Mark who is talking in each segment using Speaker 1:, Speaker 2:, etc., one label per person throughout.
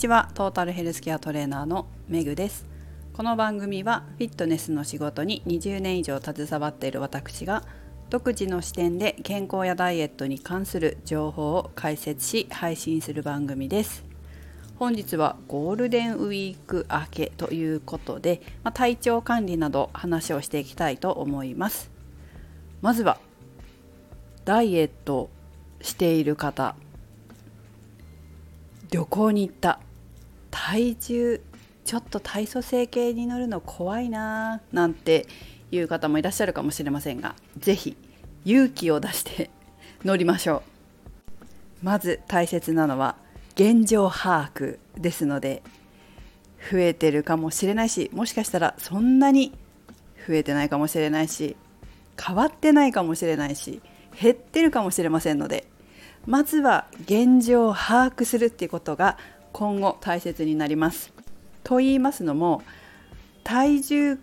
Speaker 1: ちは。トータルヘルスケアトレーナーのメグです。この番組はフィットネスの仕事に20年以上携わっている私が独自の視点で健康やダイエットに関する情報を解説し配信する番組です。本日はゴールデンウィーク明けということで、まあ、体調管理など話をしていきたいと思います。まずはダイエットしている方旅行に行った体重ちょっと体組成計に乗るの怖いなーなんていう方もいらっしゃるかもしれませんが是非勇気を出して乗りましょう。まず大切なのは現状把握ですので増えてるかもしれないしもしかしたらそんなに増えてないかもしれないし変わってないかもしれないし減ってるかもしれませんのでまずは現状を把握するっていうことが今後大切になります。と言いますのも体重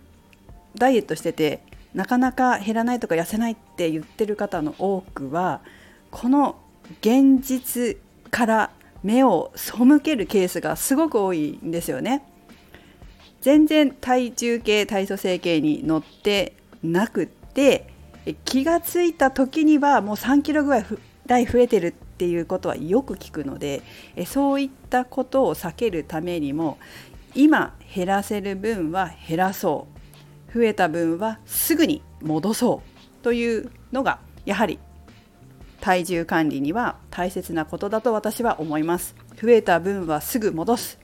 Speaker 1: ダイエットしててなかなか減らないとか痩せないって言ってる方の多くはこの現実から目を背けるケースがすごく多いんですよね。全然体重計体組成計に乗ってなくって気がついた時にはもう3キロぐらい台増えてるっていうことはよく聞くのでえそういったことを避けるためにも今減らせる分は減らそう。増えた分はすぐに戻そうというのがやはり体重管理には大切なことだと私は思います。増えた分はすぐ戻す。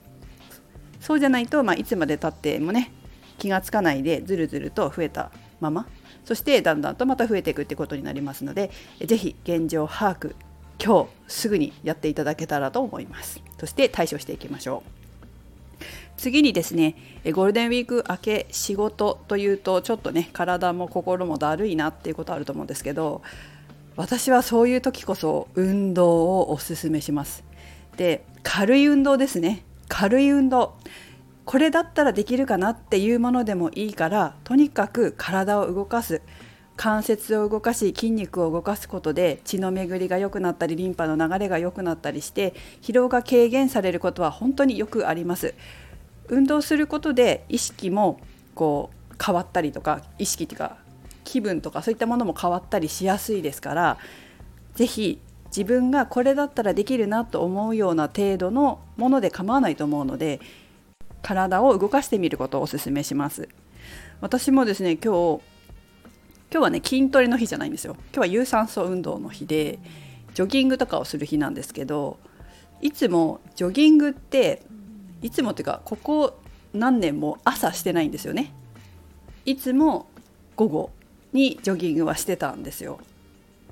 Speaker 1: そうじゃないと、まあ、いつまでたってもね気がつかないでずるずると増えたままそしてだんだんとまた増えていくってことになりますので是非現状把握今日すぐにやっていただけたらと思います。そして対処していきましょう。次にですねゴールデンウィーク明け仕事というとちょっとね体も心もだるいなっていうことあると思うんですけど私はそういう時こそ運動をおすすめします。で軽い運動ですね。軽い運動。これだったらできるかなっていうものでもいいからとにかく体を動かす。関節を動かし筋肉を動かすことで血の巡りが良くなったりリンパの流れが良くなったりして疲労が軽減されることは本当によくあります。運動することで意識もこう変わったりとか意識っていうか気分とかそういったものも変わったりしやすいですから是非自分がこれだったらできるなと思うような程度のもので構わないと思うので体を動かしてみることをお勧めします。私もですね今日今日はね筋トレの日じゃないんですよ。今日は有酸素運動の日でジョギングとかをする日なんですけどいつもジョギングっていつもっていうかここ何年も朝してないんですよね。いつも午後にジョギングはしてたんですよ。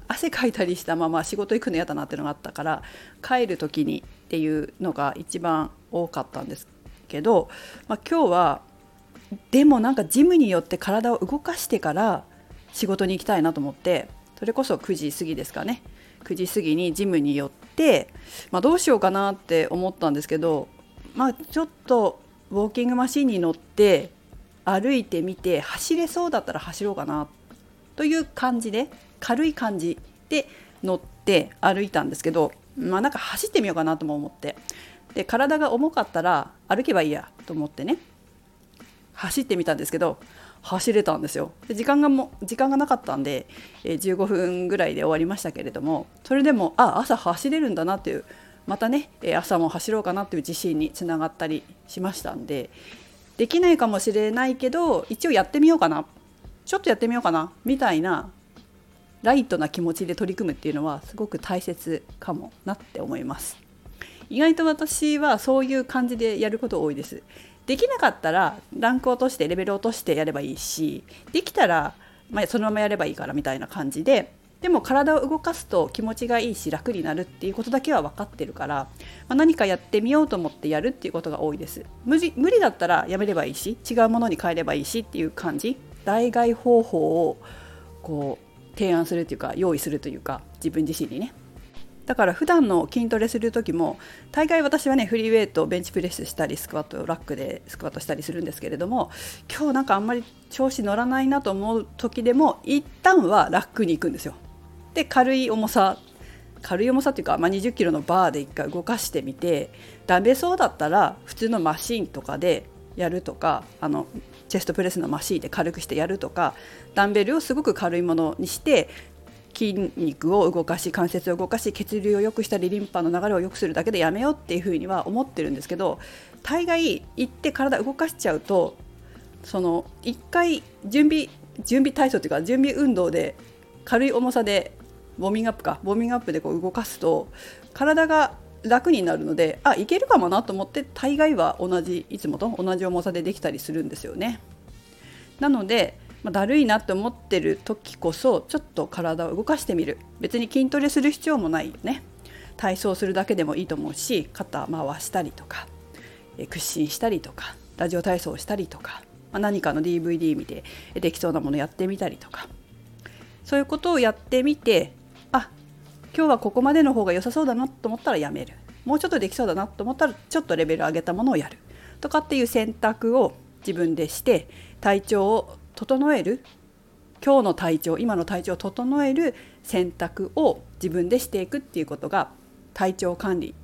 Speaker 1: 汗かいたりしたまま仕事行くの嫌だなってのがあったから帰る時にっていうのが一番多かったんですけど、まあ、今日はでもなんかジムによって体を動かしてから仕事に行きたいなと思ってそれこそ9時過ぎですかね。9時過ぎにジムに寄って、まあ、どうしようかなって思ったんですけど、まあ、ちょっとウォーキングマシンに乗って歩いてみて走れそうだったら走ろうかなという感じで軽い感じで乗って歩いたんですけど、まあ、なんか走ってみようかなとも思って。で体が重かったら歩けばいいやと思ってね走ってみたんですけど走れたんですよ。で時間がも時間がなかったんで、え、15分ぐらいで終わりましたけれどもそれでもあ朝走れるんだなっていうまたね、え、朝も走ろうかなっていう自信につながったりしましたんでできないかもしれないけど一応やってみようかな。ちょっとやってみようかなみたいなライトな気持ちで取り組むっていうのはすごく大切かもなって思います。意外と私はそういう感じでやること多いです。できなかったらランク落としてレベル落としてやればいいしできたら、まあ、そのままやればいいからみたいな感じででも体を動かすと気持ちがいいし楽になるっていうことだけは分かってるから、まあ、何かやってみようと思ってやるっていうことが多いです。無無理だったらやめればいいし違うものに変えればいいしっていう感じ。代替方法をこう提案するっていうか用意するというか自分自身にね。だから普段の筋トレする時も大概私はねフリーウェイトベンチプレスしたりスクワットラックでスクワットしたりするんですけれども今日なんかあんまり調子乗らないなと思う時でも一旦はラックに行くんですよ。で軽い重さ軽い重さっていうか、まあ、2 0キロのバーで1回動かしてみてダメそうだったら普通のマシンとかでやるとかあのチェストプレスのマシンで軽くしてやるとかダンベルをすごく軽いものにして筋肉を動かし関節を動かし血流を良くしたりリンパの流れを良くするだけでやめようっていうふうには思ってるんですけど大概行って体動かしちゃうとその1回準備準備体操というか準備運動で軽い重さでウォーミングアップかウォーミングアップでこう動かすと体が楽になるのであいけるかもなと思って大概は同じいつもと同じ重さでできたりするんですよね。なので、まあ、だるいなって思ってる時こそちょっと体を動かしてみる。別に筋トレする必要もないよね。体操するだけでもいいと思うし肩回したりとか屈伸したりとかラジオ体操をしたりとか、まあ、何かの DVD 見てできそうなものやってみたりとか。そういうことをやってみてあ今日はここまでの方が良さそうだなと思ったらやめる。もうちょっとできそうだなと思ったらちょっとレベル上げたものをやる。とかっていう選択を自分でして体調を整える今日の体調今の体調を整える選択を自分でしていくっていうことが体調管理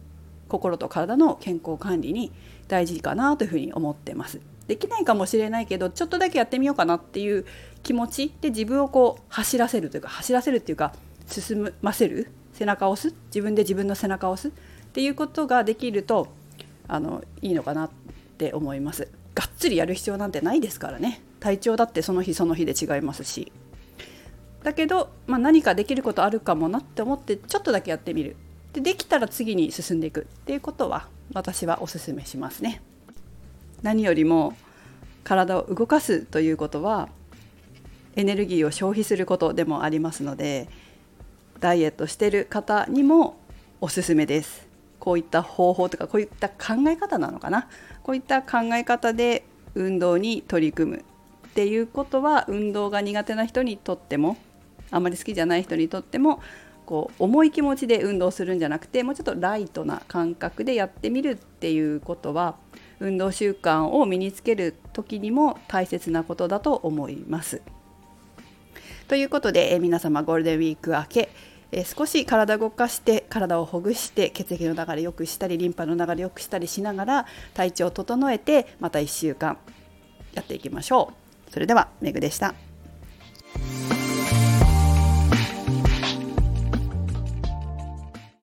Speaker 1: 心と体の健康管理に大事かなというふうに思ってます。できないかもしれないけどちょっとだけやってみようかなっていう気持ちで自分をこう走らせるというか走らせるっていうか進ませる背中を押す自分で自分の背中を押すっていうことができるとあのいいのかなって思いますがっつりやる必要なんてないですからね体調だってその日その日で違いますし。だけど、まあ、何かできることあるかもなって思ってちょっとだけやってみる。でできたら次に進んでいく。っていうことは私はおすめしますね。何よりも体を動かすということはエネルギーを消費することでもありますのでダイエットしてる方にもおすすめです。こういった方法とかこういった考え方なのかな。こういった考え方で運動に取り組む。っていうことは運動が苦手な人にとってもあまり好きじゃない人にとってもこう重い気持ちで運動するんじゃなくてもうちょっとライトな感覚でやってみるっていうことは運動習慣を身につける時にも大切なことだと思います。ということで、え皆様ゴールデンウィーク明けえ少し体動かして体をほぐして血液の流れ良くしたりリンパの流れ良くしたりしながら体調を整えてまた1週間やっていきましょう。それではめぐでした。